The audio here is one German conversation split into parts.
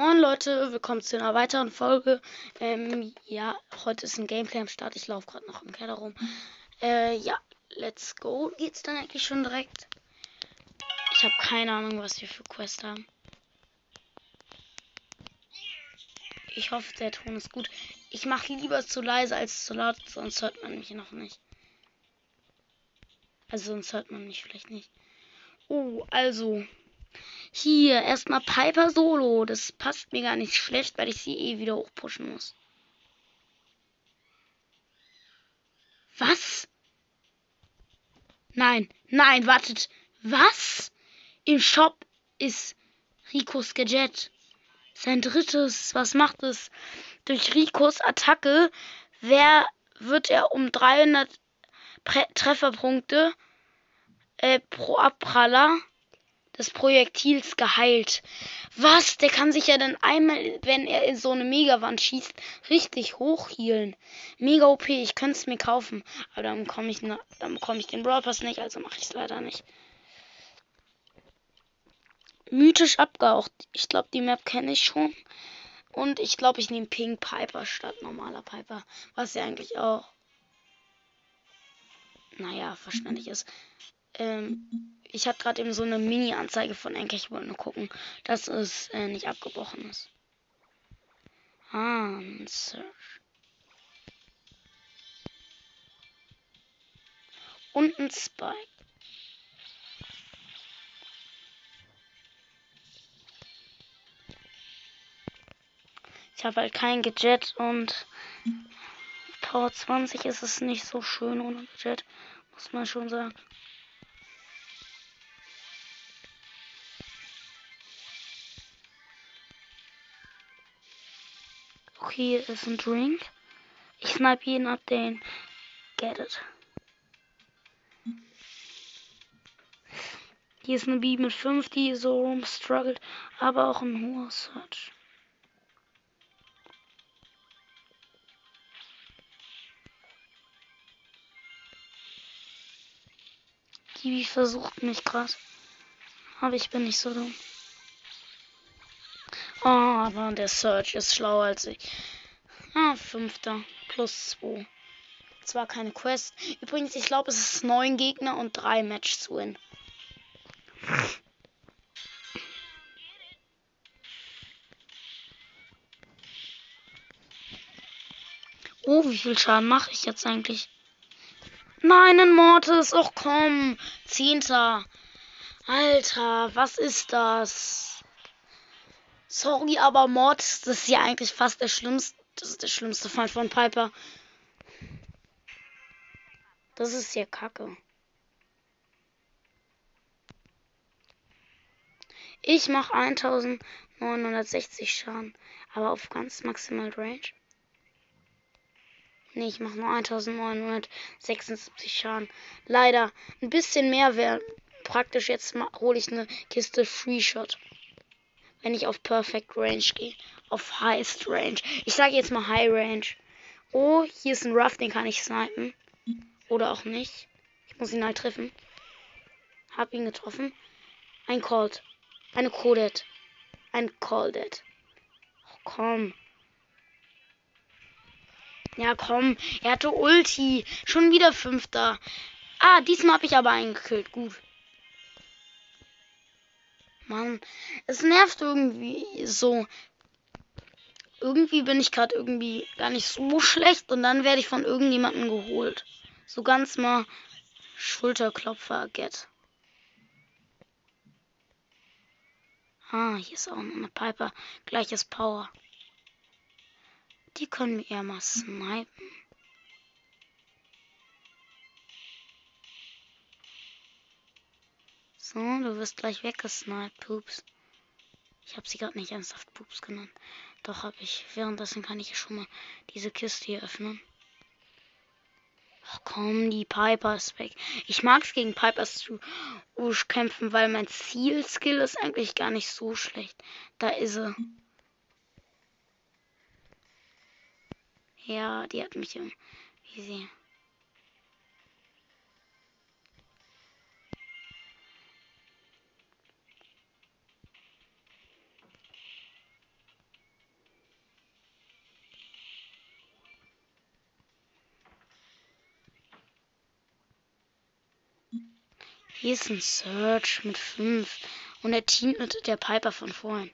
Moin Leute, willkommen zu einer weiteren Folge. Ähm, ja, heute ist ein Gameplay am Start. Ich laufe gerade noch im Keller rum. Äh, ja, let's go. Geht's dann eigentlich schon direkt? Ich habe keine Ahnung, was wir für Quest haben. Ich hoffe, der Ton ist gut. Ich mache lieber zu leise als zu laut, sonst hört man mich noch nicht. Also sonst hört man mich vielleicht nicht. Oh, also hier, erstmal Piper Solo. Das passt mir gar nicht schlecht, weil ich sie eh wieder hochpushen muss. Was? Nein, nein, wartet. Was? Im Shop ist Ricos Gadget. Sein drittes. Was macht es? Durch Ricos Attacke wer wird er um 300 Pre Trefferpunkte äh, pro Abpraller des Projektils geheilt. Was? Der kann sich ja dann einmal, wenn er in so eine Megawand schießt, richtig hochhielen. Mega OP, ich könnte es mir kaufen. Aber dann bekomme ich, dann bekomme ich den Brawl Pass nicht, also mache ich es leider nicht. Mythisch abgehaucht. Ich glaube, die Map kenne ich schon. Und ich glaube, ich nehme Pink Piper statt normaler Piper. Was ja eigentlich auch. Naja, verständlich ist. Ähm, ich habe gerade eben so eine Mini-Anzeige von Enker. Ich wollte nur gucken, dass es äh, nicht abgebrochen ist. Search. Und ein Spike. Ich habe halt kein Gadget und Power 20 ist es nicht so schön ohne Gadget, muss man schon sagen. Hier ist ein Drink. Ich snipe jeden ab, den get it. Hier ist eine B mit 5, die so rumstruggelt, aber auch ein hoher Search. Die versucht mich gerade. Aber ich bin nicht so dumm. Oh, aber der Search ist schlauer als ich. Ah, fünfter. Plus zwei. Zwar keine Quest. Übrigens, ich glaube, es ist neun Gegner und drei Match zu win. Oh, wie viel Schaden mache ich jetzt eigentlich? Nein, ein Mortis. Och komm. Zehnter. Alter, was ist das? Sorry, aber Mord, das ist ja eigentlich fast der schlimmste, das ist der schlimmste Feind von Piper. Das ist ja kacke. Ich mache 1960 Schaden, aber auf ganz maximal Range. Nee, ich mache nur 1976 Schaden. Leider ein bisschen mehr wäre praktisch. Jetzt hole ich eine Kiste Free Shot wenn ich auf Perfect Range gehe. Auf Highest Range. Ich sage jetzt mal High Range. Oh, hier ist ein Ruff, den kann ich snipen. Oder auch nicht. Ich muss ihn halt treffen. Hab ihn getroffen. Ein Cold. Eine Codet. Ein Colded. Oh, komm. Ja, komm. Er hatte Ulti. Schon wieder Fünfter. Ah, diesmal habe ich aber einen gekillt. Gut. Mann, es nervt irgendwie so. Irgendwie bin ich gerade irgendwie gar nicht so schlecht und dann werde ich von irgendjemandem geholt. So ganz mal Schulterklopfer, get. Ah, hier ist auch eine Piper. Gleiches Power. Die können wir eher mal snipen. So, du wirst gleich weggesniped, Pups. Ich habe sie gerade nicht ernsthaft Pups genannt. Doch habe ich. Währenddessen kann ich schon mal diese Kiste hier öffnen. Ach komm, die Piper ist weg. Ich mag es gegen Pipers zu kämpfen, weil mein Zielskill ist eigentlich gar nicht so schlecht. Da ist sie. Ja, die hat mich im. Wie Hier ist ein Search mit 5 und er teamt mit der Piper von vorhin.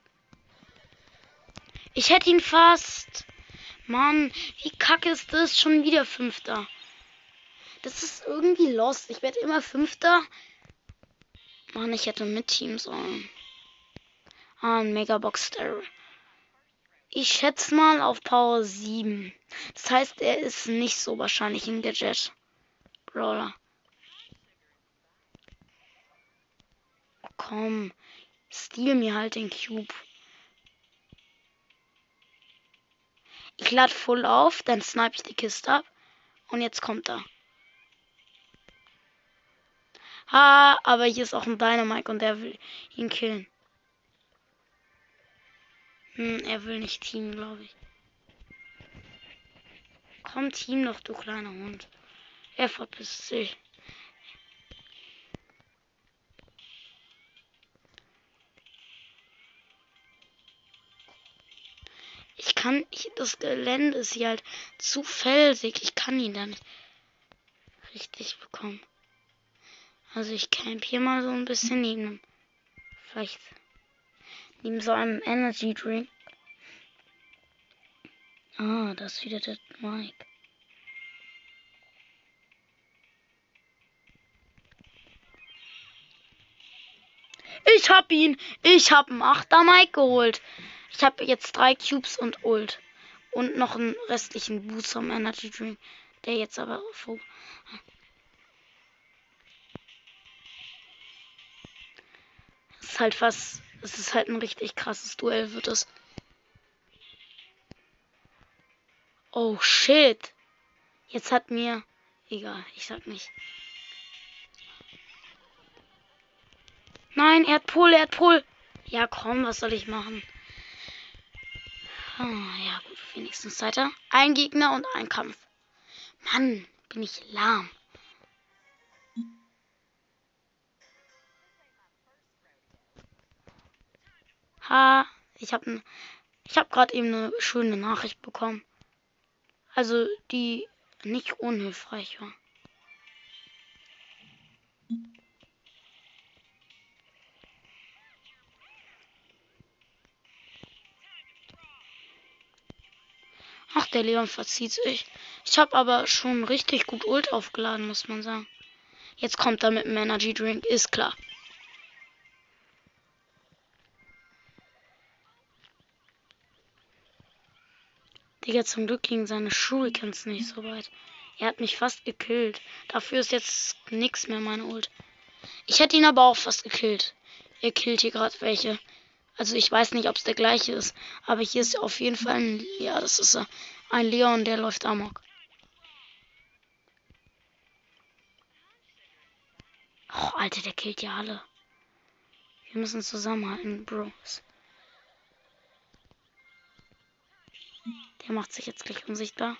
Ich hätte ihn fast. Mann, wie kacke ist das? Schon wieder Fünfter. Das ist irgendwie lost. Ich werde immer Fünfter. Mann, ich hätte mit Team sollen. Ah, ein Megabox Stereo. Ich schätze mal auf Power 7. Das heißt, er ist nicht so wahrscheinlich ein Gadget. Brawler. Komm. Steal mir halt den Cube. Ich lade voll auf, dann snipe ich die Kiste ab. Und jetzt kommt er. Ha, aber hier ist auch ein Dynamite und der will ihn killen. Hm, er will nicht teamen, glaube ich. Komm, Team noch, du kleiner Hund. Er verpisst sich. Ich kann, ich, das Gelände ist hier halt zu felsig. Ich kann ihn dann nicht richtig bekommen. Also ich camp hier mal so ein bisschen neben. Vielleicht neben so einem Energy Drink. Ah, das ist wieder der Mike. Ich hab ihn. Ich hab einen Achter Mike geholt. Ich habe jetzt drei Cubes und Ult. Und noch einen restlichen Boost vom Energy Drink. Der jetzt aber vor. Es ist halt fast. Es ist halt ein richtig krasses Duell, wird es. Oh shit. Jetzt hat mir. Egal, ich sag nicht. Nein, er hat Pol, er hat Pol. Ja, komm, was soll ich machen? Oh, ja, gut, wenigstens weiter. Ein Gegner und ein Kampf. Mann, bin ich lahm. Ha, ich habe ich habe gerade eben eine schöne Nachricht bekommen. Also, die nicht unhilfreich war. Ach, der Leon verzieht sich. Ich habe aber schon richtig gut Ult aufgeladen, muss man sagen. Jetzt kommt er mit dem Energy Drink, ist klar. Digga, zum Glück liegen seine Shurikens nicht so weit. Er hat mich fast gekillt. Dafür ist jetzt nichts mehr meine Ult. Ich hätte ihn aber auch fast gekillt. Er killt hier gerade welche. Also ich weiß nicht, ob es der gleiche ist. Aber hier ist auf jeden Fall ein... Ja, das ist ein Leon, der läuft amok. Oh, Alter, der killt ja alle. Wir müssen zusammenhalten, Bros. Der macht sich jetzt gleich unsichtbar.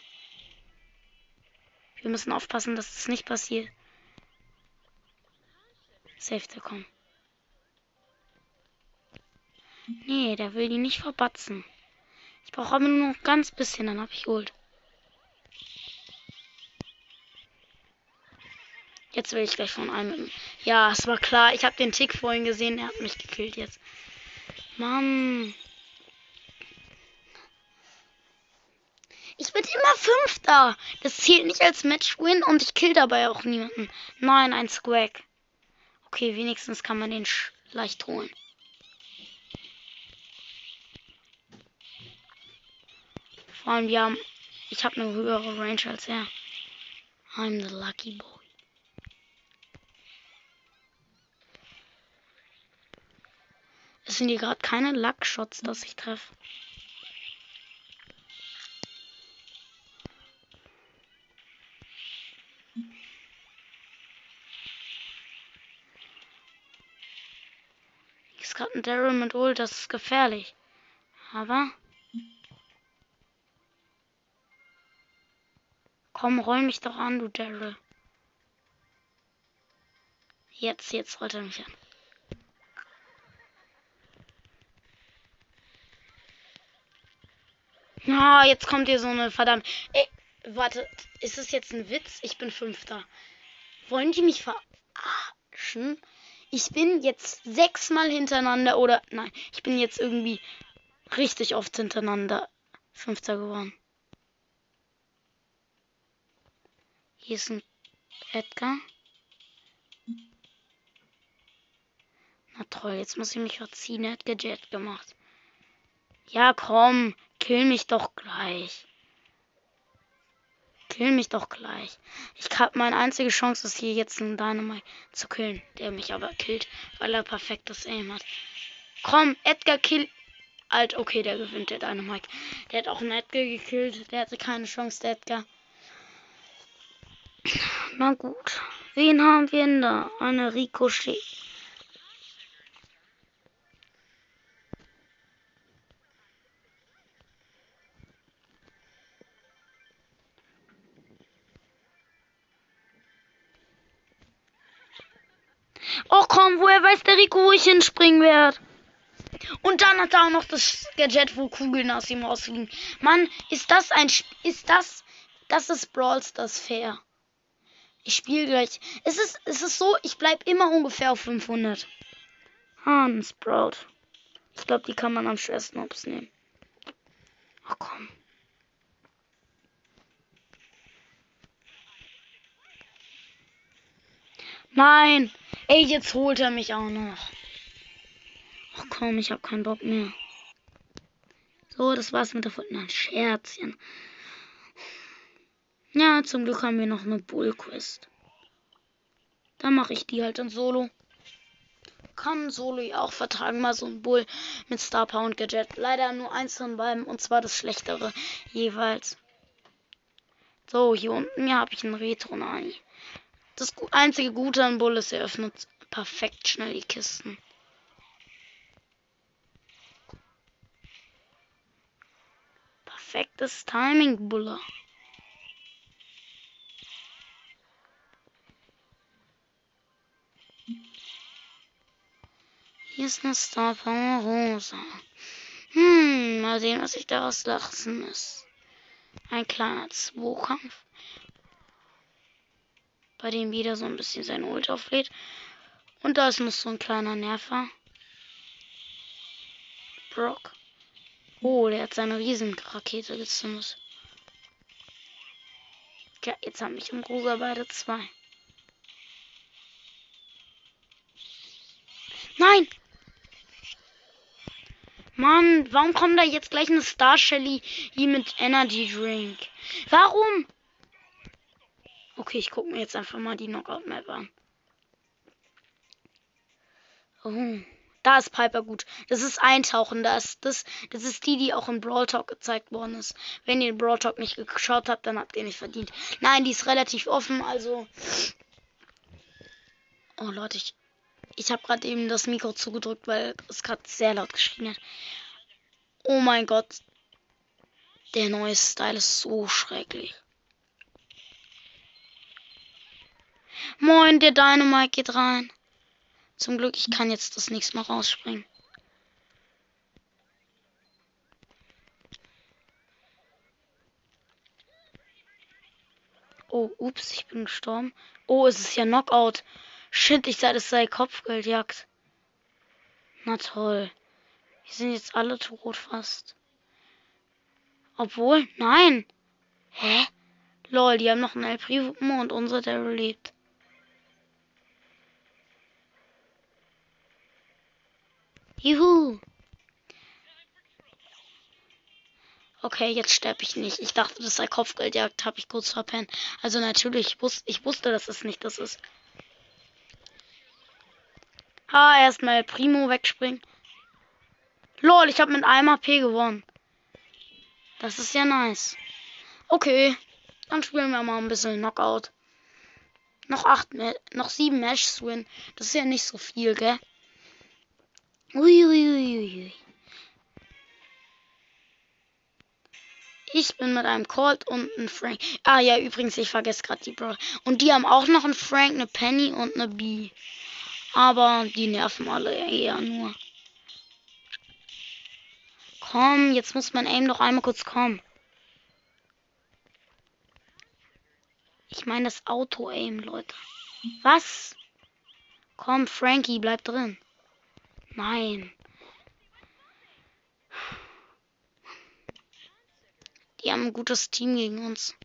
Wir müssen aufpassen, dass das nicht passiert. Safe zu kommen. Nee, der will die nicht verbatzen. Ich brauche aber nur noch ganz bisschen, dann habe ich Ult. Jetzt will ich gleich von einem. Ja, es war klar. Ich habe den Tick vorhin gesehen. Er hat mich gekillt jetzt. Mann. Ich bin immer Fünfter. Das zählt nicht als Match-Win und ich kill dabei auch niemanden. Nein, ein Squack. Okay, wenigstens kann man den leicht holen. Vor allem, wir haben. Ich habe eine höhere Range als er. I'm the lucky boy. Es sind hier gerade keine Luck-Shots, dass ich treffe. Ist gerade ein Daryl mit Ult, das ist gefährlich. Aber Komm, roll mich doch an, du Daryl. Jetzt, jetzt rollt er mich an. Na, oh, jetzt kommt hier so eine verdammt. Ey, warte, ist es jetzt ein Witz? Ich bin Fünfter. Wollen die mich verarschen? Ich bin jetzt sechsmal hintereinander oder nein, ich bin jetzt irgendwie richtig oft hintereinander Fünfter geworden. Hier ist ein Edgar. Na toll, jetzt muss ich mich verziehen. Er hat Gadget gemacht. Ja, komm, kill mich doch gleich. Kill mich doch gleich. Ich habe meine einzige Chance, ist hier jetzt einen Dynamite zu killen. Der mich aber killt, weil er perfektes Aim hat. Komm, Edgar kill. Alt, okay, der gewinnt, der Dynamite. Der hat auch einen Edgar gekillt. Der hatte keine Chance, der Edgar. Na gut. Wen haben wir denn da? Eine Ricochet. Oh komm, woher weiß der Rico, wo ich hinspringen werde? Und dann hat er auch noch das Gadget, wo Kugeln aus ihm rausfliegen. Mann, ist das ein... Sp ist das... Das ist Brawl Stars fair. Ich spiele gleich. Es ist, es ist so, ich bleibe immer ungefähr auf 500. Hans Sprout. Ich glaube, die kann man am schwersten Ops nehmen. Ach komm. Nein! Ey, jetzt holt er mich auch noch. Ach komm, ich hab keinen Bock mehr. So, das war's mit der Folge. Ein Scherzchen. Ja, zum Glück haben wir noch eine Bull-Quest. Dann mache ich die halt in Solo. Kann Solo ja auch vertragen, mal so ein Bull mit Star Power und Gadget. Leider nur eins von beiden und zwar das schlechtere jeweils. So, hier unten ja, habe ich einen Retro Nani. Das einzige Gute an Bull ist, er öffnet perfekt schnell die Kisten. Perfektes Timing, Buller. Hier ist eine Star Power Rosa. Hm, mal sehen, was ich daraus lassen muss. Ein kleiner Zweikampf. Bei dem wieder so ein bisschen sein Ult auflädt. Und da ist noch so ein kleiner Nerver. Brock. Oh, der hat seine Riesenrakete gezündet. Ja, jetzt haben mich und Rosa beide zwei. Nein! Mann, warum kommt da jetzt gleich eine Star Shelly hier mit Energy Drink? Warum? Okay, ich gucke mir jetzt einfach mal die Knockout Map an. Oh, da ist Piper gut. Das ist Eintauchen. Das, das, das ist die, die auch im Brawl Talk gezeigt worden ist. Wenn ihr den Brawl Talk nicht geschaut habt, dann habt ihr nicht verdient. Nein, die ist relativ offen, also. Oh Leute, ich, ich habe gerade eben das Mikro zugedrückt, weil es gerade sehr laut geschrien hat. Oh mein Gott. Der neue Style ist so schrecklich. Moin, der Dynamite geht rein. Zum Glück, ich kann jetzt das nächste Mal rausspringen. Oh, ups, ich bin gestorben. Oh, es ist ja Knockout. Shit, ich sage, es sei Kopfgeldjagd. Na toll. Wir sind jetzt alle tot fast. Obwohl, nein. Hä? Lol, die haben noch einen El Primo und unser, der lebt. Juhu. Okay, jetzt sterbe ich nicht. Ich dachte, das sei Kopfgeldjagd, habe ich kurz verpennt. Also natürlich, ich, wus ich wusste, dass es nicht das ist. Ha, erstmal Primo wegspringen. Lol, ich habe mit einem AP gewonnen. Das ist ja nice. Okay, dann spielen wir mal ein bisschen Knockout. Noch acht, noch sieben Matches win. Das ist ja nicht so viel, gell? Uiuiuiui. Ich bin mit einem Colt und einem Frank. Ah ja, übrigens, ich vergesse gerade die Bro. Und die haben auch noch einen Frank, eine Penny und eine B. Aber die nerven alle eher nur. Komm, jetzt muss mein Aim doch einmal kurz kommen. Ich meine das Auto-Aim, Leute. Was? Komm, Frankie, bleib drin. Nein. Die haben ein gutes Team gegen uns.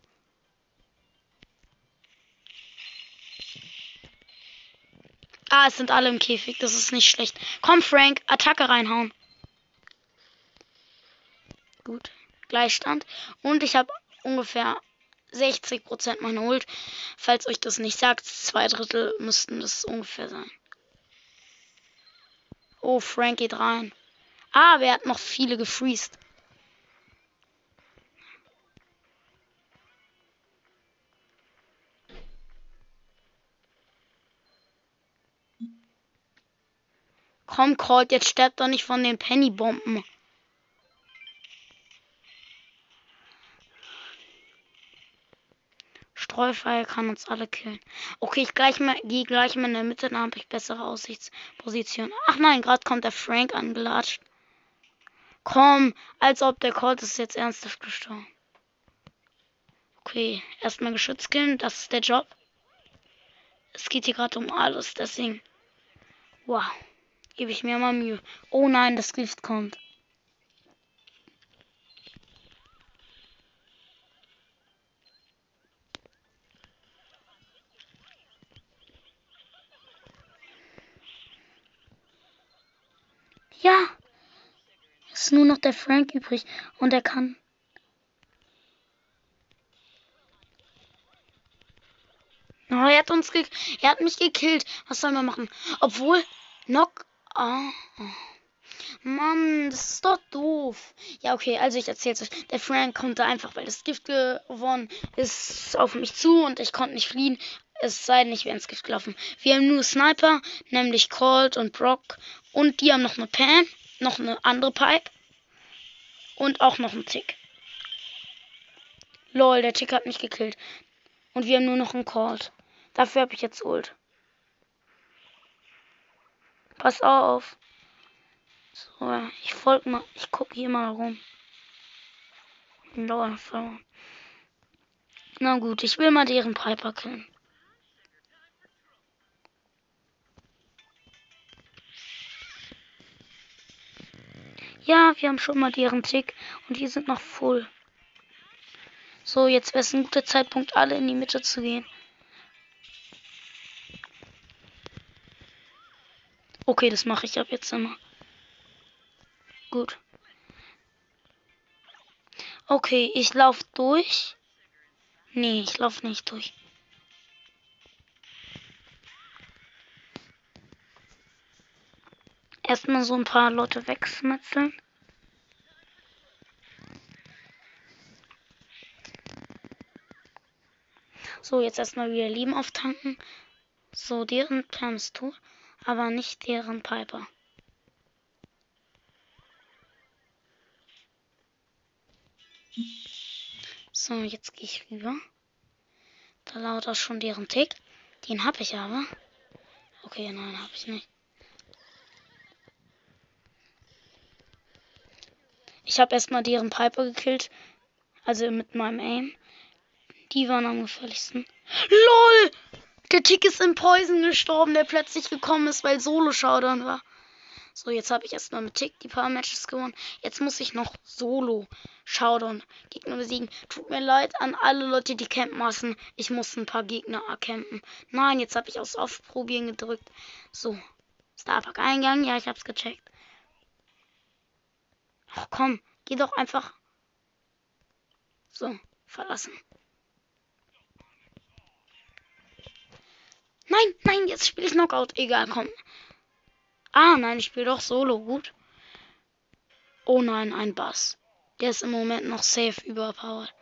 Ah, es sind alle im Käfig. Das ist nicht schlecht. Komm, Frank, Attacke reinhauen. Gut. Gleichstand. Und ich habe ungefähr 60% meiner Ult. Falls euch das nicht sagt, zwei Drittel müssten das ungefähr sein. Oh, Frank geht rein. Ah, wer hat noch viele gefreezed? Komm, Colt, jetzt sterbt doch nicht von den Pennybomben. Streufall kann uns alle killen. Okay, ich gleich mal, gehe gleich mal in der Mitte, dann habe ich bessere Aussichtsposition. Ach nein, gerade kommt der Frank angelatscht. Komm, als ob der Colt ist jetzt ernsthaft gestorben. Okay, erstmal Geschütz killen, das ist der Job. Es geht hier gerade um alles, deswegen. Wow. Gebe ich mir mal Mühe. Oh nein, das Gift kommt. Ja. Es ist nur noch der Frank übrig und er kann. Oh, er hat uns ge er hat mich gekillt. Was sollen wir machen? Obwohl Knock Ah. Mann, das ist doch doof. Ja, okay, also ich erzähl's euch. Der Frank konnte einfach, weil das Gift gewonnen ist, auf mich zu und ich konnte nicht fliehen. Es sei denn, ich wäre ins Gift gelaufen. Wir haben nur Sniper, nämlich Colt und Brock. Und die haben noch eine Pam, noch eine andere Pipe. Und auch noch einen Tick. Lol, der Tick hat mich gekillt. Und wir haben nur noch einen Colt. Dafür habe ich jetzt Ult. Pass auf. So, ich folge mal. Ich gucke hier mal rum. Na gut, ich will mal deren Piper killen. Ja, wir haben schon mal deren Tick und die sind noch voll. So, jetzt wäre es ein guter Zeitpunkt, alle in die Mitte zu gehen. Okay, das mache ich ab jetzt immer. Gut. Okay, ich laufe durch. Nee, ich laufe nicht durch. Erstmal so ein paar Leute wegsmetzeln. So, jetzt erstmal wieder Leben auftanken. So, deren Plan ist tot aber nicht deren Piper. So, jetzt gehe ich rüber. Da lautet schon deren Tick. Den habe ich aber. Okay, nein, habe ich nicht. Ich habe erstmal deren Piper gekillt. Also mit meinem Aim. Die waren am gefährlichsten. LOL! Der Tick ist im Poison gestorben, der plötzlich gekommen ist, weil Solo-Showdown war. So, jetzt habe ich erstmal mit Tick die paar Matches gewonnen. Jetzt muss ich noch Solo Showdown Gegner besiegen. Tut mir leid an alle Leute, die campen lassen. Ich muss ein paar Gegner erkämpfen. Nein, jetzt habe ich aufs Aufprobieren gedrückt. So, Starpark Eingang. Ja, ich hab's gecheckt. Ach komm, geh doch einfach. So, verlassen. Nein, nein, jetzt spiele ich Knockout. Egal, komm. Ah, nein, ich spiele doch Solo. Gut. Oh nein, ein Bass. Der ist im Moment noch safe überpowered.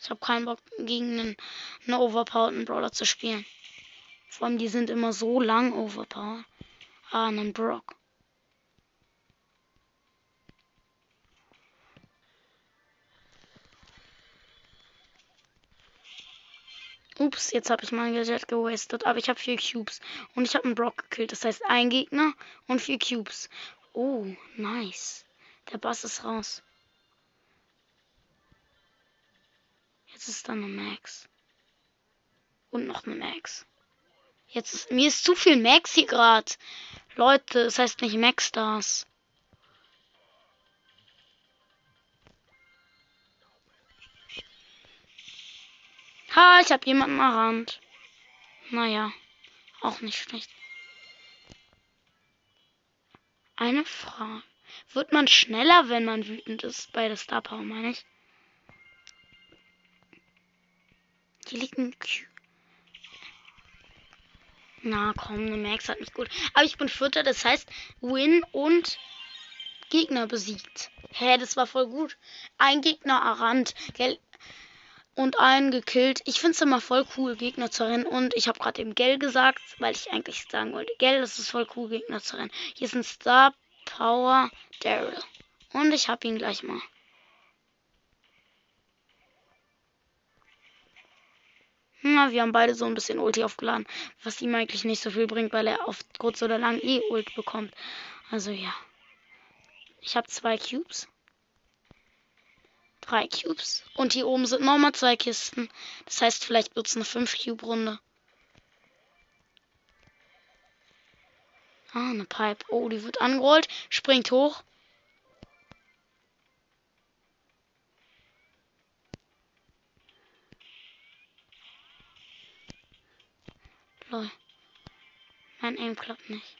Ich habe keinen Bock, gegen einen, einen overpowerten Brawler zu spielen. Vor allem, die sind immer so lang overpowered. Ah, einen Brock. Ups, jetzt habe ich mein Gadget gewastet. Aber ich habe vier Cubes. Und ich habe einen Brock gekillt. Das heißt, ein Gegner und vier Cubes. Oh, nice. Der Bass ist raus. Jetzt ist da eine Max. Und noch eine Max. Jetzt ist, mir ist zu viel Max hier gerade. Leute, es heißt nicht Max Ha, ich habe jemanden errannt. Naja, auch nicht schlecht. Eine Frage. Wird man schneller, wenn man wütend ist bei der Star Power, meine ich? Hier liegt ein. Na komm, eine Max hat nicht gut. Aber ich bin Vierter, das heißt Win und Gegner besiegt. Hä, das war voll gut. Ein Gegner errannt, gell? Und einen gekillt. Ich find's immer voll cool, Gegner zu rennen. Und ich habe gerade eben Gell gesagt, weil ich eigentlich sagen wollte, Gell, das ist voll cool, Gegner zu rennen. Hier ist ein Star Power Daryl. Und ich hab ihn gleich mal. Na, wir haben beide so ein bisschen Ulti aufgeladen, was ihm eigentlich nicht so viel bringt, weil er auf kurz oder lang eh Ult bekommt. Also ja. Ich habe zwei Cubes. Drei Cubes. Und hier oben sind nochmal zwei Kisten. Das heißt, vielleicht wird es eine 5-Cube-Runde. Ah, eine Pipe. Oh, die wird angerollt. Springt hoch. Lol. Mein Aim klappt nicht.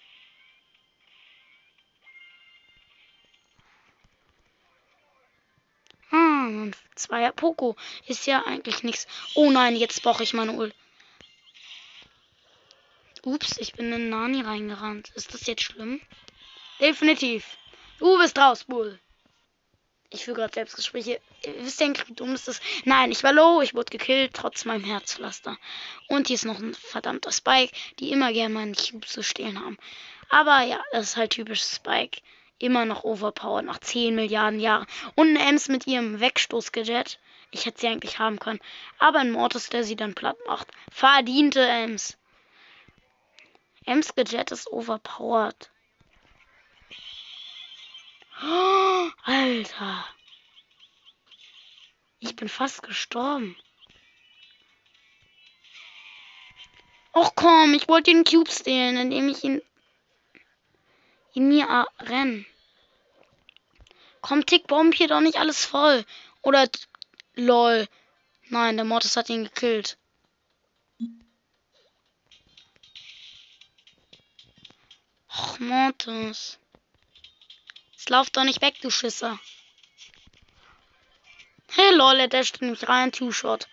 Hm, zweier Poco. Ist ja eigentlich nichts. Oh nein, jetzt brauche ich meine Ul. Ups, ich bin in Nani reingerannt. Ist das jetzt schlimm? Definitiv. Du bist raus, Bull. Ich führe gerade Selbstgespräche. Wisst ihr eigentlich, wie dumm das? Nein, ich war low, ich wurde gekillt, trotz meinem Herzpflaster. Und hier ist noch ein verdammter Spike, die immer gerne meinen Cube zu stehlen haben. Aber ja, das ist halt typisch Spike. Immer noch overpowered nach 10 Milliarden Jahren. Und eine Ems mit ihrem Wegstoßgadget. Ich hätte sie eigentlich haben können. Aber ein Mortis, der sie dann platt macht. Verdiente Ems. Ems Gadget ist overpowered. Oh, Alter. Ich bin fast gestorben. Och komm, ich wollte den Cube stehlen, indem ich ihn in mir renn. Komm, Tick, bomb hier doch nicht alles voll. Oder lol. Nein, der Mortis hat ihn gekillt. Och, Mortis. Lauf doch nicht weg, du Schisser. Hey lol, der dasht nämlich rein, Two-Shot.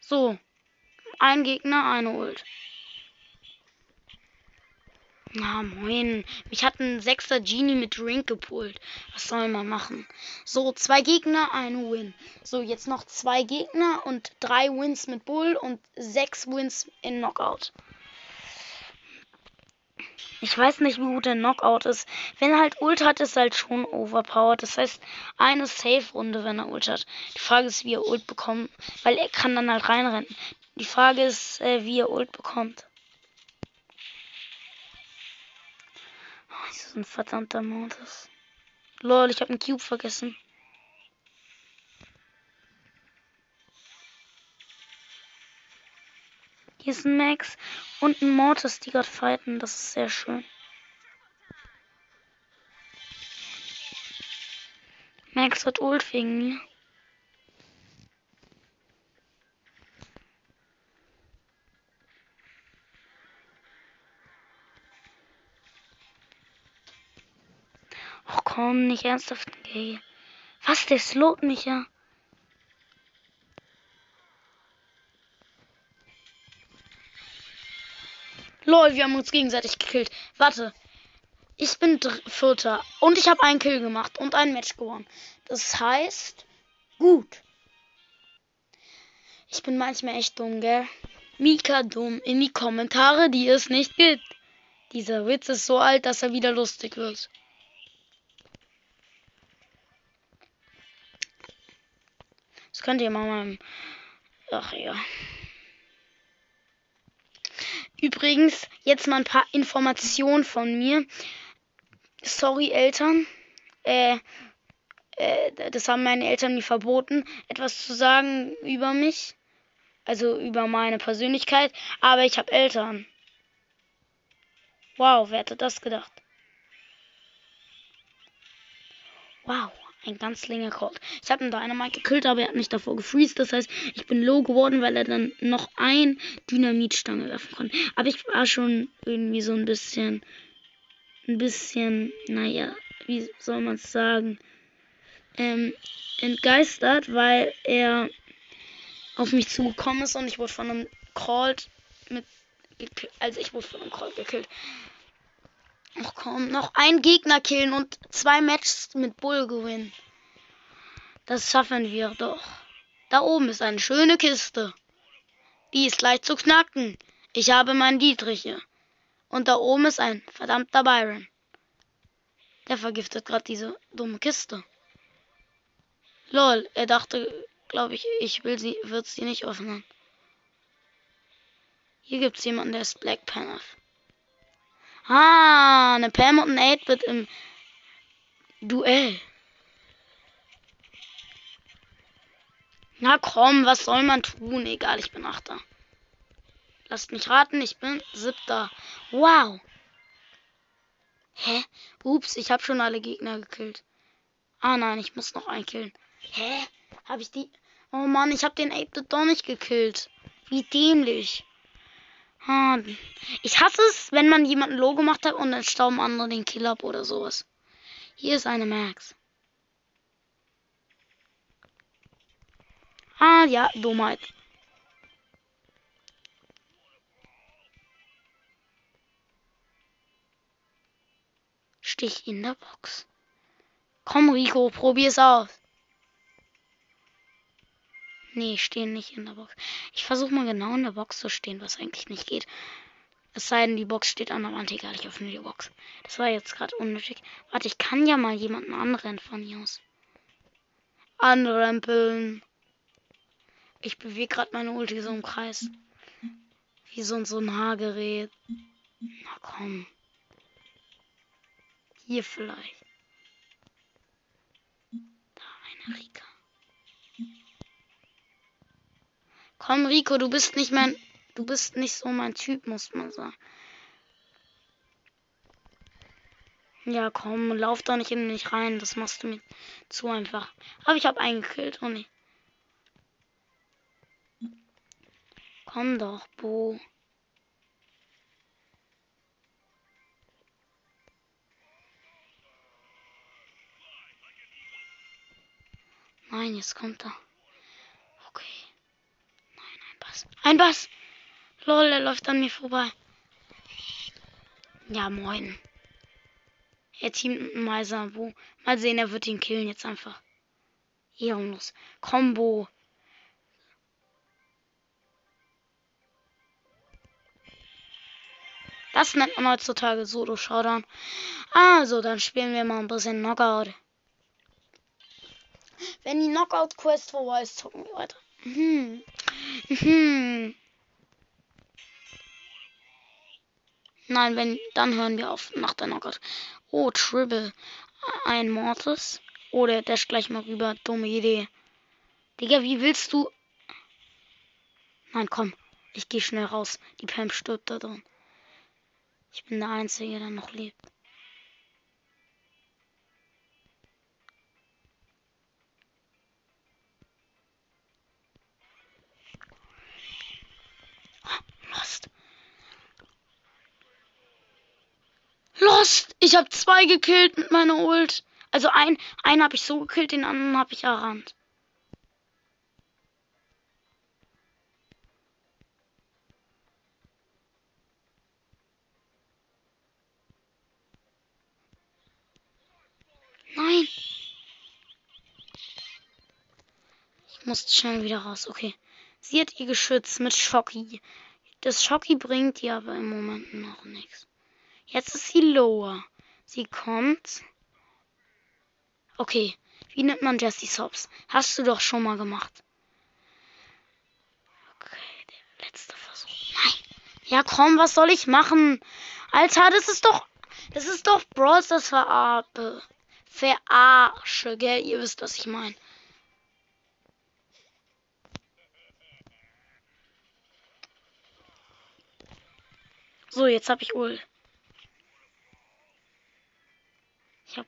So. Ein Gegner, eine Ult. Na moin. Mich hat ein sechster Genie mit Drink gepult. Was soll man machen? So, zwei Gegner, eine Win. So, jetzt noch zwei Gegner und drei Wins mit Bull und sechs Wins in Knockout. Ich weiß nicht, wie gut der Knockout ist. Wenn er halt Ult hat, ist er halt schon overpowered. Das heißt, eine Safe-Runde, wenn er Ult hat. Die Frage ist, wie er Ult bekommt. Weil er kann dann halt reinrennen. Die Frage ist, äh, wie er Ult bekommt. Das ist ein verdammter Modus. Lol, ich habe einen Cube vergessen. Hier ist ein Max und ein Mortis, die gerade fighten. Das ist sehr schön. Max hat Ult wegen mir. Komm, nicht ernsthaft gay. Was, der slowt mich ja. Lol, wir haben uns gegenseitig gekillt. Warte. Ich bin Vierter. Und ich habe einen Kill gemacht und ein Match gewonnen. Das heißt, gut. Ich bin manchmal echt dumm, gell? Mika dumm in die Kommentare, die es nicht gibt. Dieser Witz ist so alt, dass er wieder lustig wird. Könnt ihr mal. Ach ja. Übrigens, jetzt mal ein paar Informationen von mir. Sorry, Eltern. Äh, äh, das haben meine Eltern mir verboten, etwas zu sagen über mich. Also über meine Persönlichkeit. Aber ich habe Eltern. Wow, wer hätte das gedacht? Wow, ein ganz länger Colt. Ich habe einen Dynamite gekillt, aber er hat mich davor gefreezed. Das heißt, ich bin low geworden, weil er dann noch ein Dynamitstange werfen konnte. Aber ich war schon irgendwie so ein bisschen, ein bisschen, naja, wie soll man es sagen, ähm, entgeistert, weil er auf mich zugekommen ist und ich wurde von einem Colt mit, also ich wurde von einem Colt gekillt. Ach komm, noch ein Gegner killen und zwei Matches mit Bull gewinnen. Das schaffen wir doch. Da oben ist eine schöne Kiste. Die ist leicht zu knacken. Ich habe meinen Dietriche. Und da oben ist ein verdammter Byron. Der vergiftet gerade diese dumme Kiste. Lol, er dachte, glaube ich, ich will sie, wird sie nicht öffnen. Hier gibt's jemanden, der ist Black Panther. Ah, eine Pam und ein 8-Bit im Duell. Na komm, was soll man tun? Egal, ich bin Achter. Lasst mich raten, ich bin Siebter. Wow. Hä? Ups, ich habe schon alle Gegner gekillt. Ah nein, ich muss noch einen killen. Hä? Habe ich die... Oh Mann, ich habe den 8-Bit doch nicht gekillt. Wie dämlich. Ich hasse es, wenn man jemanden Logo gemacht hat und dann stauben andere den Kill ab oder sowas. Hier ist eine Max. Ah, ja, Dummheit. Stich in der Box. Komm, Rico, probier's aus. Nee, stehen nicht in der Box. Ich versuche mal genau in der Box zu stehen, was eigentlich nicht geht. Es sei denn, die Box steht an der Wand. Egal, ich öffne die Box. Das war jetzt gerade unnötig. Warte, ich kann ja mal jemanden anrennen von hier aus. Anrempeln. Ich bewege gerade meine Ulti so im Kreis. Wie so, so ein Haargerät. Na komm. Hier vielleicht. Komm, Rico, du bist nicht mein. Du bist nicht so mein Typ, muss man sagen. Ja, komm, lauf da nicht in mich rein. Das machst du mir zu einfach. Aber ich habe eingekillt, oh nee. Komm doch, Bo. Nein, jetzt kommt er. Bass. Ein Bass. Lol, er läuft an mir vorbei. Ja, moin. Er teamt mit Meiser. Wo? Mal sehen, er wird ihn killen jetzt einfach. Ehrenlos. Combo. Das nennt man heutzutage Solo Showdown. Also, dann spielen wir mal ein bisschen Knockout. Wenn die Knockout Quest vorbei ist, zocken wir weiter. Hm. Hm. Nein, wenn, dann hören wir auf nach der Knockout. Oh, Tribble. Ein Mortis. Oh, der dash gleich mal rüber. Dumme Idee. Digga, wie willst du... Nein, komm. Ich gehe schnell raus. Die Pam stirbt da drin. Ich bin der Einzige, der noch lebt. Lost! Ich habe zwei gekillt mit meiner Ult. Also ein, einen habe ich so gekillt, den anderen habe ich errannt. Nein. Ich muss schnell wieder raus. Okay. Sie hat ihr Geschütz mit Schocki. Das Schocki bringt ihr aber im Moment noch nichts. Jetzt ist sie lower. Sie kommt. Okay. Wie nimmt man Jessie Sobs? Hast du doch schon mal gemacht. Okay, der letzte Versuch. Nein. Ja, komm, was soll ich machen? Alter, das ist doch. Das ist doch Brawls, das Verarsche. Verarsche, gell? Ihr wisst, was ich meine. So, jetzt habe ich Ul. Ich hab.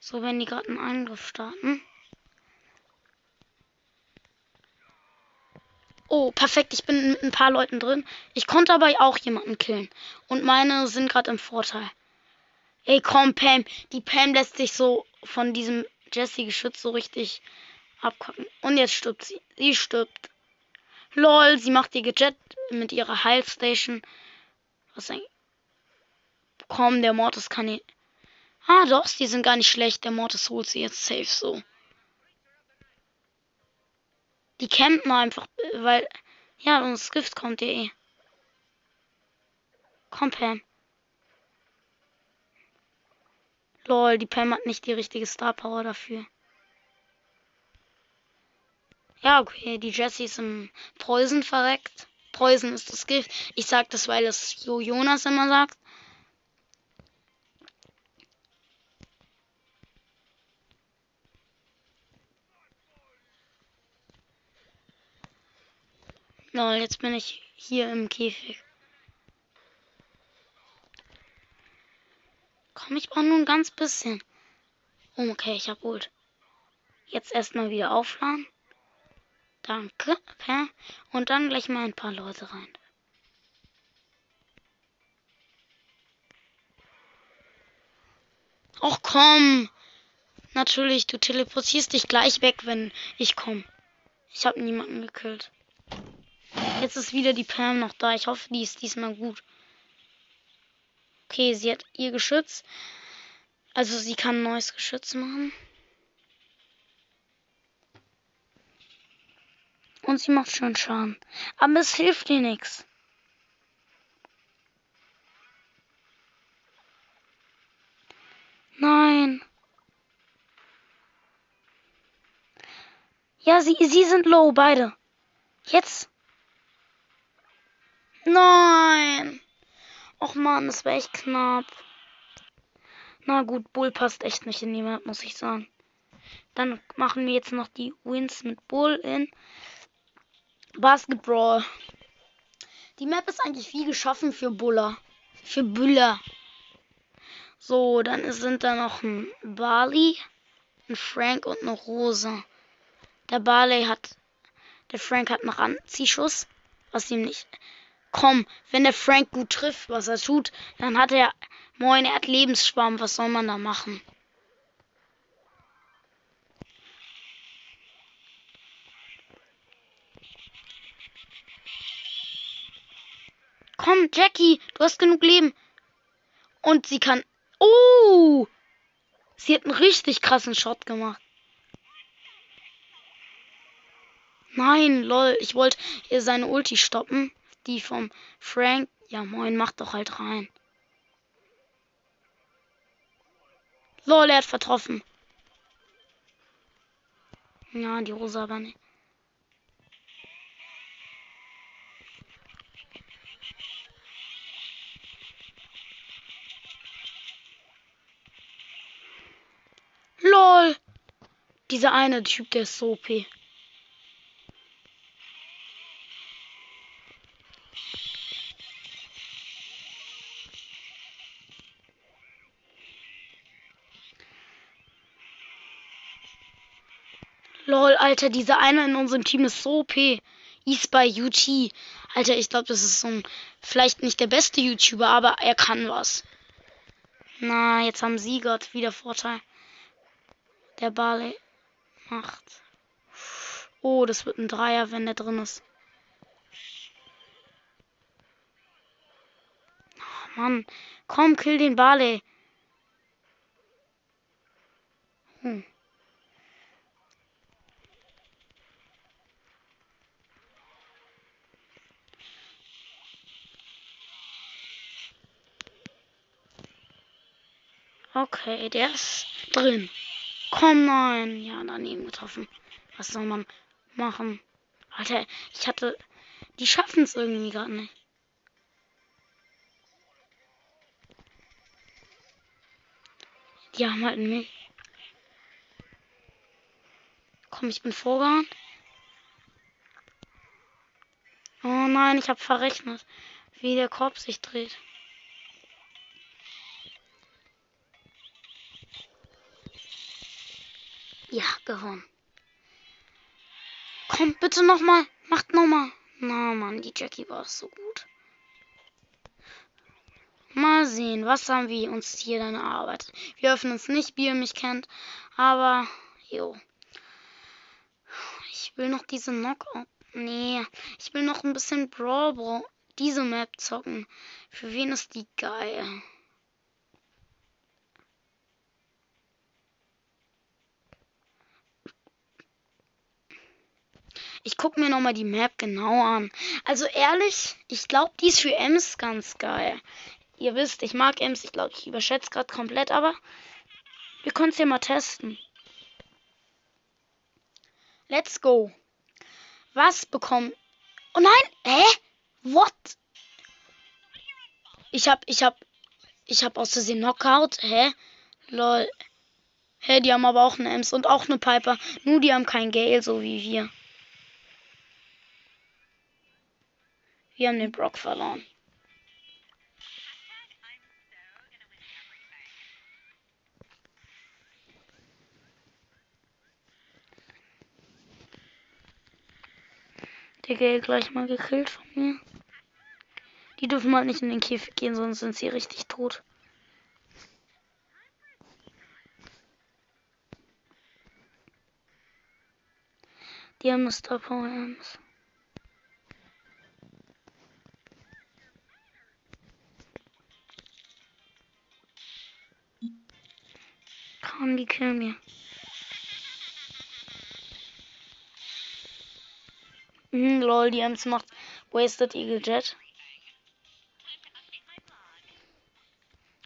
So, wenn die gerade einen Angriff starten. Oh, perfekt. Ich bin mit ein paar Leuten drin. Ich konnte aber auch jemanden killen. Und meine sind gerade im Vorteil. Ey, komm, Pam. Die Pam lässt sich so von diesem Jesse-Geschütz so richtig abkacken. Und jetzt stirbt sie. Sie stirbt. Lol, sie macht ihr Jet mit ihrer Heilstation. Was eigentlich? Komm, der Mortis kann ihn. Ah, doch, die sind gar nicht schlecht. Der Mortis holt sie jetzt safe so. Die campen einfach, weil. Ja, das Gift kommt ja eh. Komm, Pam. Lol, die Pam hat nicht die richtige Star Power dafür. Ja, okay, die Jessie ist im Poison verreckt. Poison ist das Gift. Ich sag das, weil es Jo Jonas immer sagt. Lol, jetzt bin ich hier im Käfig. Komm, ich brauche nur ein ganz bisschen. Oh, okay, ich hab Ult. Jetzt erstmal wieder aufladen. Danke. Okay. Und dann gleich mal ein paar Leute rein. Och komm. Natürlich, du teleportierst dich gleich weg, wenn ich komme. Ich habe niemanden gekillt. Jetzt ist wieder die Pam noch da. Ich hoffe, die ist diesmal gut. Okay, sie hat ihr Geschütz. Also sie kann ein neues Geschütz machen. Und sie macht schon Schaden. Aber es hilft ihr nichts. Nein. Ja, sie, sie sind low, beide. Jetzt. Nein. Och man, das wäre echt knapp. Na gut, Bull passt echt nicht in die muss ich sagen. Dann machen wir jetzt noch die Wins mit Bull in Basketball. Die Map ist eigentlich wie geschaffen für Buller. Für Büller. So, dann sind da noch ein Barley, ein Frank und eine Rose. Der Barley hat. Der Frank hat einen Ranziehschuss, was ihm nicht komm, wenn der Frank gut trifft, was er tut, dann hat er, moin, er hat Lebensschwamm, was soll man da machen? Komm, Jackie, du hast genug Leben. Und sie kann. Oh! Sie hat einen richtig krassen Shot gemacht. Nein, lol, ich wollte ihr seine Ulti stoppen die vom Frank. Ja, moin, mach doch halt rein. Lol, er hat vertroffen. Ja, die Rosa aber nicht. LOL! Dieser eine Typ, der ist so OP. Lol, Alter, dieser eine in unserem Team ist so OP. Ist bei UT. Alter, ich glaube, das ist so ein, vielleicht nicht der beste YouTuber, aber er kann was. Na, jetzt haben sie gerade wieder Vorteil. Der Barley macht. Oh, das wird ein Dreier, wenn der drin ist. Oh, Mann, komm, kill den Barley. Hm. Okay, der ist drin. Komm, nein. Ja, daneben getroffen. Was soll man machen? Alter, ich hatte... Die schaffen es irgendwie gerade nicht. Die haben halt mich. Komm, ich bin vorgerannt. Oh nein, ich habe verrechnet, wie der Korb sich dreht. Ja, gewonnen. Kommt bitte nochmal. Macht nochmal. Na, Mann, die Jackie war so gut. Mal sehen, was haben wir uns hier dann erarbeitet. Wir öffnen uns nicht, wie ihr mich kennt. Aber, jo. Ich will noch diese Knockout. Nee, ich will noch ein bisschen Brawl Ball. Diese Map zocken. Für wen ist die geil? Ich gucke mir nochmal die Map genau an. Also ehrlich, ich glaube, die ist für Ems ganz geil. Ihr wisst, ich mag Ems. Ich glaube, ich überschätze gerade komplett, aber wir können es ja mal testen. Let's go. Was bekommen... Oh nein! Hä? What? Ich hab, ich hab, ich hab aus Versehen Knockout. Hä? Lol. Hä, die haben aber auch eine Ems und auch eine Piper. Nur die haben kein Gale, so wie wir. Wir haben den Brock verloren. Der Gale gleich mal gekillt von mir. Die dürfen mal nicht in den Käfig gehen, sonst sind sie richtig tot. Die haben Star Power. Die killen mir. Mhm, lol, die Ems macht Wasted Eagle Jet.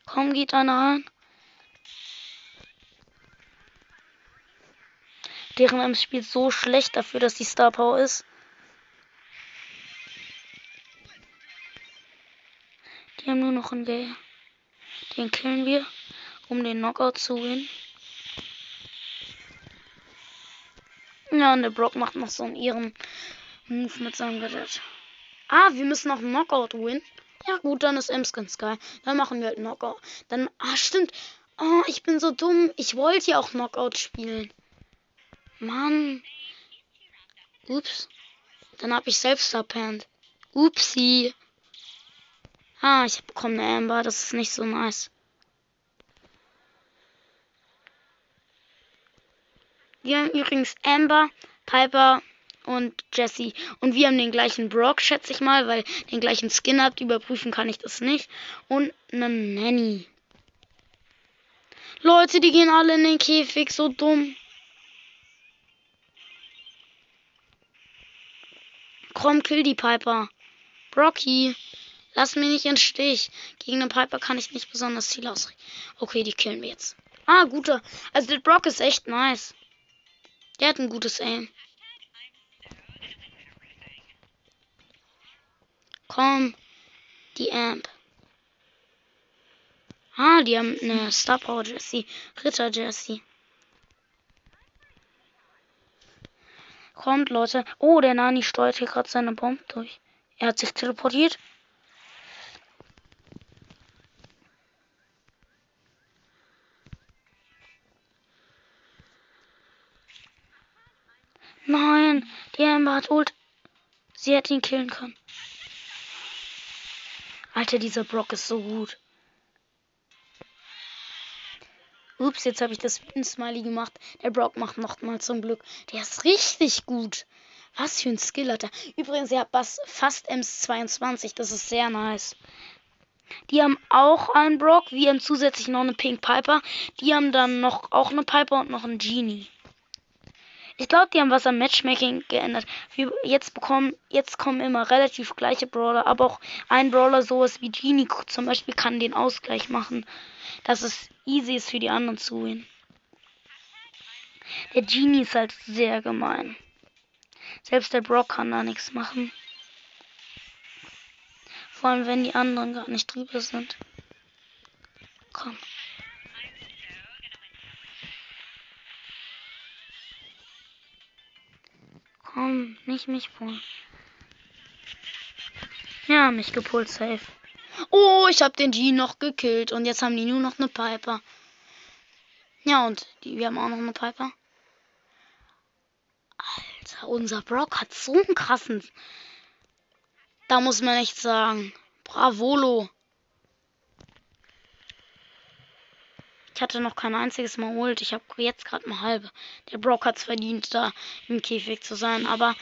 Komm, geht einer rein. Deren Ems spielt so schlecht dafür, dass die Star Power ist. Die haben nur noch einen Gale. Den killen wir um den Knockout zu gewinnen. Ja, und der Brock macht noch so einen ihren Move mit seinem Gadget. Ah, wir müssen noch einen Knockout gewinnen. Ja gut, dann ist Ems ganz geil. Dann machen wir halt Knockout. Dann, ah stimmt. Oh, ich bin so dumm. Ich wollte ja auch Knockout spielen. Mann. Ups. Dann hab ich selbst verpennt. Upsi. Ah, ich bekomme eine Amber. Das ist nicht so nice. Wir haben übrigens Amber, Piper und Jesse. Und wir haben den gleichen Brock, schätze ich mal, weil den gleichen Skin habt. Überprüfen kann ich das nicht. Und eine Nanny. Leute, die gehen alle in den Käfig, so dumm. Komm, kill die Piper. Brocky, lass mich nicht in Stich. Gegen den Piper kann ich nicht besonders viel ausrichten. Okay, die killen wir jetzt. Ah, guter. Also der Brock ist echt nice. Der hat ein gutes Aim. Komm. Die Amp. Ah, die haben eine Star Power Jessie. Ritter Jessie. Kommt, Leute. Oh, der Nani steuert hier gerade seine Bombe durch. Er hat sich teleportiert. Nein, die Amber hat Ult. Sie hätte ihn killen können. Alter, dieser Brock ist so gut. Ups, jetzt habe ich das Smiley gemacht. Der Brock macht noch mal zum Glück. Der ist richtig gut. Was für ein Skill hat er. Übrigens, er hat fast MS22. Das ist sehr nice. Die haben auch einen Brock. Wir haben zusätzlich noch eine Pink Piper. Die haben dann noch auch eine Piper und noch einen Genie. Ich glaube, die haben was am Matchmaking geändert. Wir jetzt bekommen, jetzt kommen immer relativ gleiche Brawler, aber auch ein Brawler, sowas wie Genie zum Beispiel, kann den Ausgleich machen. Dass es easy ist für die anderen zu gewinnen. Der Genie ist halt sehr gemein. Selbst der Brock kann da nichts machen. Vor allem, wenn die anderen gar nicht drüber sind. Komm. Komm, nicht mich pullen. Ja, mich gepult, safe. Oh, ich habe den G noch gekillt. Und jetzt haben die nur noch eine Piper. Ja, und die, wir haben auch noch eine Piper. Alter, unser Brock hat so einen krassen... Da muss man echt sagen. Bravolo. Ich hatte noch kein einziges Mal Ult. Ich habe jetzt gerade mal halbe. Der Brock hat es verdient, da im Käfig zu sein. Aber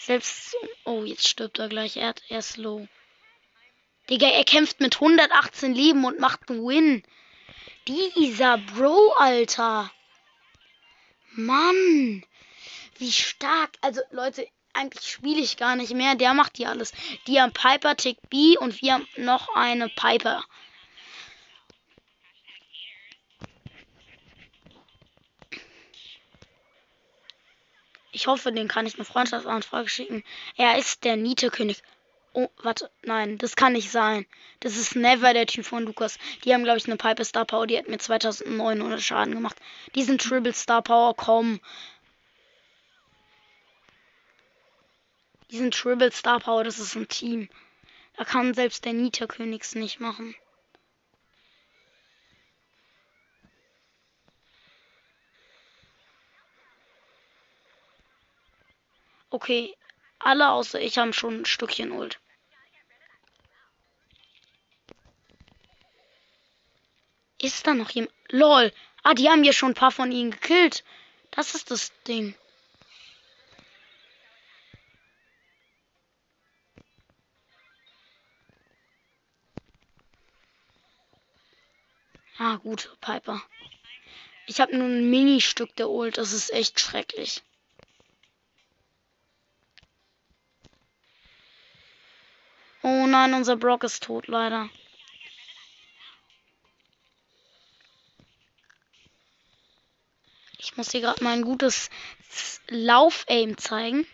selbst. Oh, jetzt stirbt er gleich. Er, er ist low. Digga, er kämpft mit 118 Leben und macht einen Win. Dieser Bro, Alter. Mann. Wie stark. Also, Leute, eigentlich spiele ich gar nicht mehr. Der macht hier alles. Die haben Piper, Tick B und wir haben noch eine Piper. Ich hoffe, den kann ich eine Freundschaftsanfrage schicken. Er ist der Nietekönig. Oh, warte, nein, das kann nicht sein. Das ist never der Typ von Lukas. Die haben, glaube ich, eine Piper Star Power, die hat mir 2900 Schaden gemacht. Die sind Triple Star Power, komm. Die sind Triple Star Power, das ist ein Team. Da kann selbst der Nita-Königs nicht machen. Okay, alle außer ich haben schon ein Stückchen Ult. Ist da noch jemand? LOL. Ah, die haben hier schon ein paar von ihnen gekillt. Das ist das Ding. Ah, gut, Piper. Ich habe nur ein Mini-Stück der Ult. Das ist echt schrecklich. Oh nein, unser Brock ist tot, leider. Ich muss hier gerade mal ein gutes Lauf-Aim zeigen,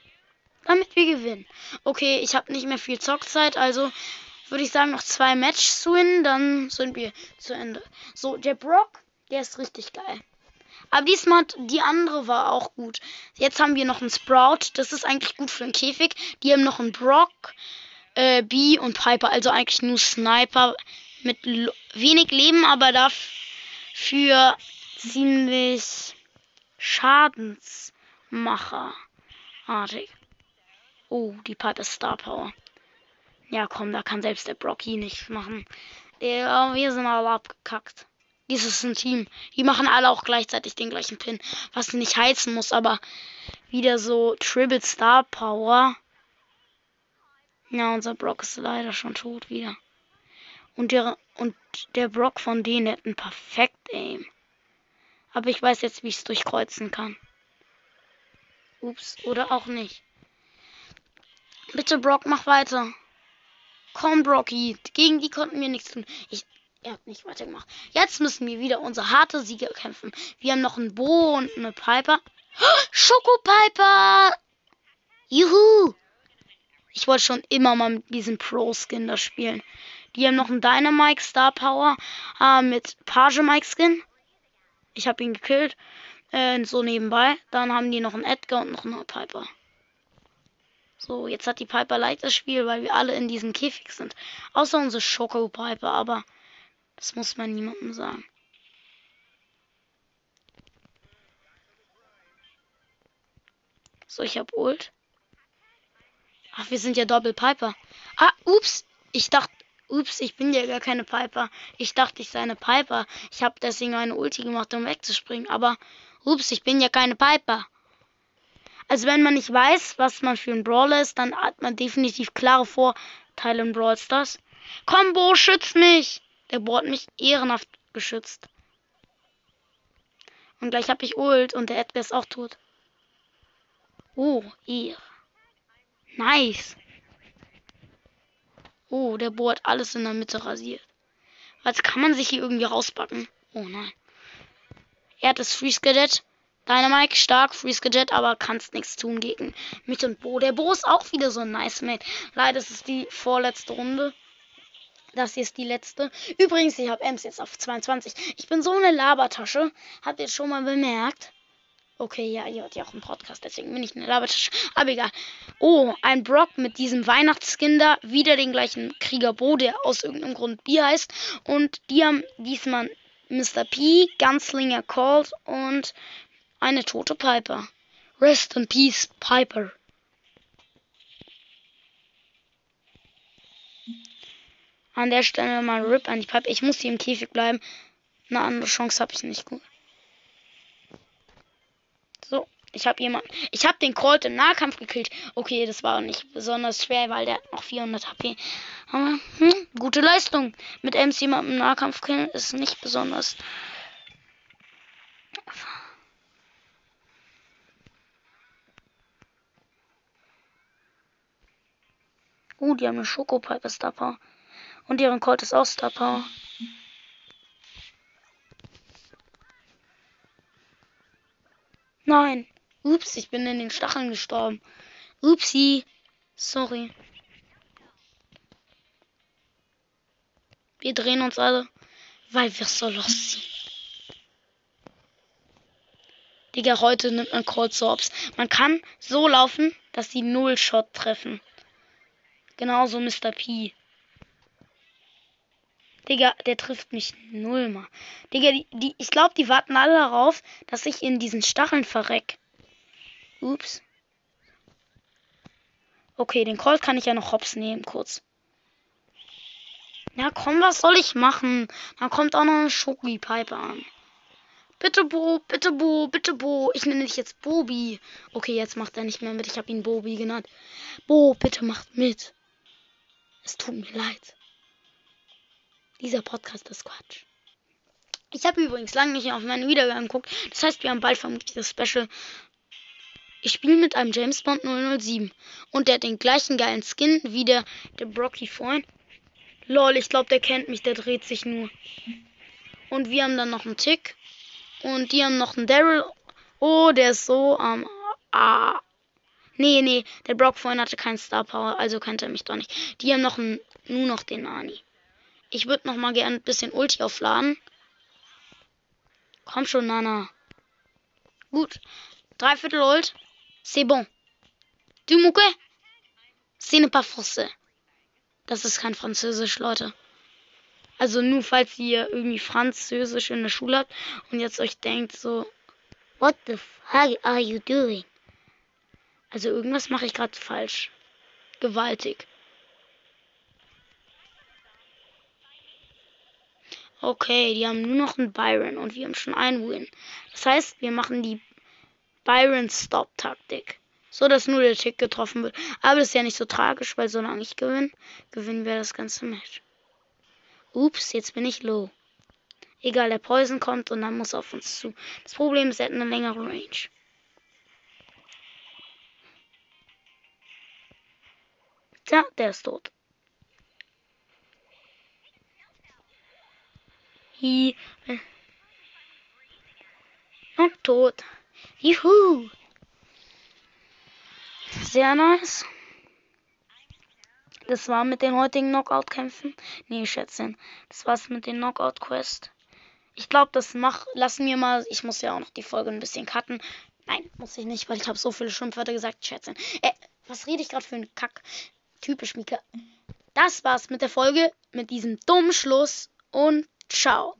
damit wir gewinnen. Okay, ich habe nicht mehr viel Zockzeit, also würde ich sagen, noch zwei Matches zu gewinnen, dann sind wir zu Ende. So, der Brock, der ist richtig geil. Aber diesmal, die andere war auch gut. Jetzt haben wir noch einen Sprout, das ist eigentlich gut für den Käfig. Die haben noch einen Brock, äh, B und Piper, also eigentlich nur Sniper mit wenig Leben, aber dafür ziemlich Schadensmacherartig. Oh, die Piper Star Power. Ja, komm, da kann selbst der Brocky nichts machen. Der, wir sind alle abgekackt. Dies ist ein Team. Die machen alle auch gleichzeitig den gleichen Pin. Was nicht heizen muss, aber wieder so Triple Star Power. Ja, unser Brock ist leider schon tot wieder. Und der, und der Brock von denen hat ein perfekt Aim. Aber ich weiß jetzt, wie ich es durchkreuzen kann. Ups, oder auch nicht. Bitte, Brock, mach weiter. Komm, Brocky. Gegen die konnten wir nichts tun. Ich, er hat nicht weitergemacht. Jetzt müssen wir wieder unsere harte Sieger kämpfen. Wir haben noch einen Bo und eine Piper. Schokopiper! Juhu! Ich wollte schon immer mal mit diesem Pro-Skin da spielen. Die haben noch einen Dynamite Star Power äh, mit Page Mike Skin. Ich habe ihn gekillt. Äh, so nebenbei. Dann haben die noch einen Edgar und noch einen Piper. So, jetzt hat die Piper leicht das Spiel, weil wir alle in diesem Käfig sind. Außer unsere Schoko Piper, aber das muss man niemandem sagen. So, ich hab Ult. Ach, wir sind ja Doppel Piper. Ah, ups. Ich dachte, Ups, ich bin ja gar keine Piper. Ich dachte, ich sei eine Piper. Ich habe deswegen eine Ulti gemacht, um wegzuspringen. Aber, ups, ich bin ja keine Piper. Also wenn man nicht weiß, was man für ein Brawler ist, dann hat man definitiv klare Vorteile in Brawl Stars. Combo, schützt mich! Der Bo hat mich ehrenhaft geschützt. Und gleich habe ich Ult und der Edgar ist auch tot. Oh, ihr. Nice. Oh, der Bo hat alles in der Mitte rasiert. Was kann man sich hier irgendwie rausbacken? Oh nein. Er hat das Freeze Cadet. Dynamite stark, Freeze Cadet, aber kannst nichts tun gegen mich und Bo. Der Bo ist auch wieder so ein nice Mate. Leider ist es die vorletzte Runde. Das hier ist die letzte. Übrigens, ich habe Ems jetzt auf 22. Ich bin so eine Labertasche. Habt ihr schon mal bemerkt? Okay, ja, ihr hört ja auch einen Podcast, deswegen bin ich eine Labertasche. Aber egal. Oh, ein Brock mit diesem Weihnachtsskin da. Wieder den gleichen Krieger Bo, der aus irgendeinem Grund B heißt. Und die haben diesmal Mr. P, Gunslinger Colt und eine tote Piper. Rest in Peace, Piper. An der Stelle mal RIP an die Piper. Ich muss hier im Käfig bleiben. Eine andere Chance habe ich nicht. Gut. So, ich habe jemanden. Ich habe den Colt im Nahkampf gekillt. Okay, das war nicht besonders schwer, weil der hat noch 400 HP. Aber hm, gute Leistung. Mit MC jemanden im Nahkampf killen ist nicht besonders. Uh, die haben eine Schokopipe Star Power. Und deren Colt ist auch Star Power. Nein. Ups, ich bin in den Stacheln gestorben. Upsi. Sorry. Wir drehen uns alle, weil wir so los sind. Digga, heute nimmt man Cold Sorbs. Man kann so laufen, dass sie Null Shot treffen. Genauso Mr. P. Digga, der trifft mich null mal. Digga, die, die, ich glaube, die warten alle darauf, dass ich in diesen Stacheln verreck. Ups. Okay, den Colt kann ich ja noch hops nehmen, kurz. Ja, komm, was soll ich machen? Da kommt auch noch eine Schoki-Pipe an. Bitte Bo, bitte Bo, bitte Bo. Ich nenne dich jetzt Bobi. Okay, jetzt macht er nicht mehr mit. Ich habe ihn Bobi genannt. Bo, bitte macht mit. Es tut mir leid. Dieser Podcast ist Quatsch. Ich habe übrigens lange nicht auf meine Wiedergaben geguckt. Das heißt, wir haben bald vermutlich das Special. Ich spiele mit einem James Bond 007. Und der hat den gleichen geilen Skin wie der, der Brocky vorhin. Lol, ich glaube, der kennt mich. Der dreht sich nur. Und wir haben dann noch einen Tick. Und die haben noch einen Daryl. Oh, der ist so am. Ähm, ah. Nee, nee, der Brock vorhin hatte keinen Star Power, also kennt er mich doch nicht. Die haben noch einen, nur noch den Nani. Ich würde noch mal gerne ein bisschen Ulti aufladen. Komm schon, Nana. Gut. Dreiviertel Ult. C'est bon. Du Mucke? C'est ne pas français. Das ist kein Französisch, Leute. Also nur falls ihr irgendwie Französisch in der Schule habt und jetzt euch denkt so, What the fuck are you doing? Also irgendwas mache ich gerade falsch. Gewaltig. Okay, die haben nur noch einen Byron und wir haben schon einen Win. Das heißt, wir machen die Byron-Stop-Taktik. So, dass nur der Tick getroffen wird. Aber das ist ja nicht so tragisch, weil solange ich gewinne, gewinnen wir das ganze Match. Ups, jetzt bin ich low. Egal, der Poison kommt und dann muss auf uns zu. Das Problem ist, er hat eine längere Range. Tja, der ist tot. Und tot. Juhu. Sehr nice. Das war mit den heutigen Knockout-Kämpfen. Nee, Schätzchen. Das war's mit den Knockout-Quest. Ich glaube, das mach. Lassen wir mal. Ich muss ja auch noch die Folge ein bisschen cutten. Nein, muss ich nicht, weil ich habe so viele Schimpfwörter gesagt, Schätzchen. Äh, was rede ich gerade für einen Kack? Typisch Mika. Das war's mit der Folge, mit diesem dummen Schluss und ciao.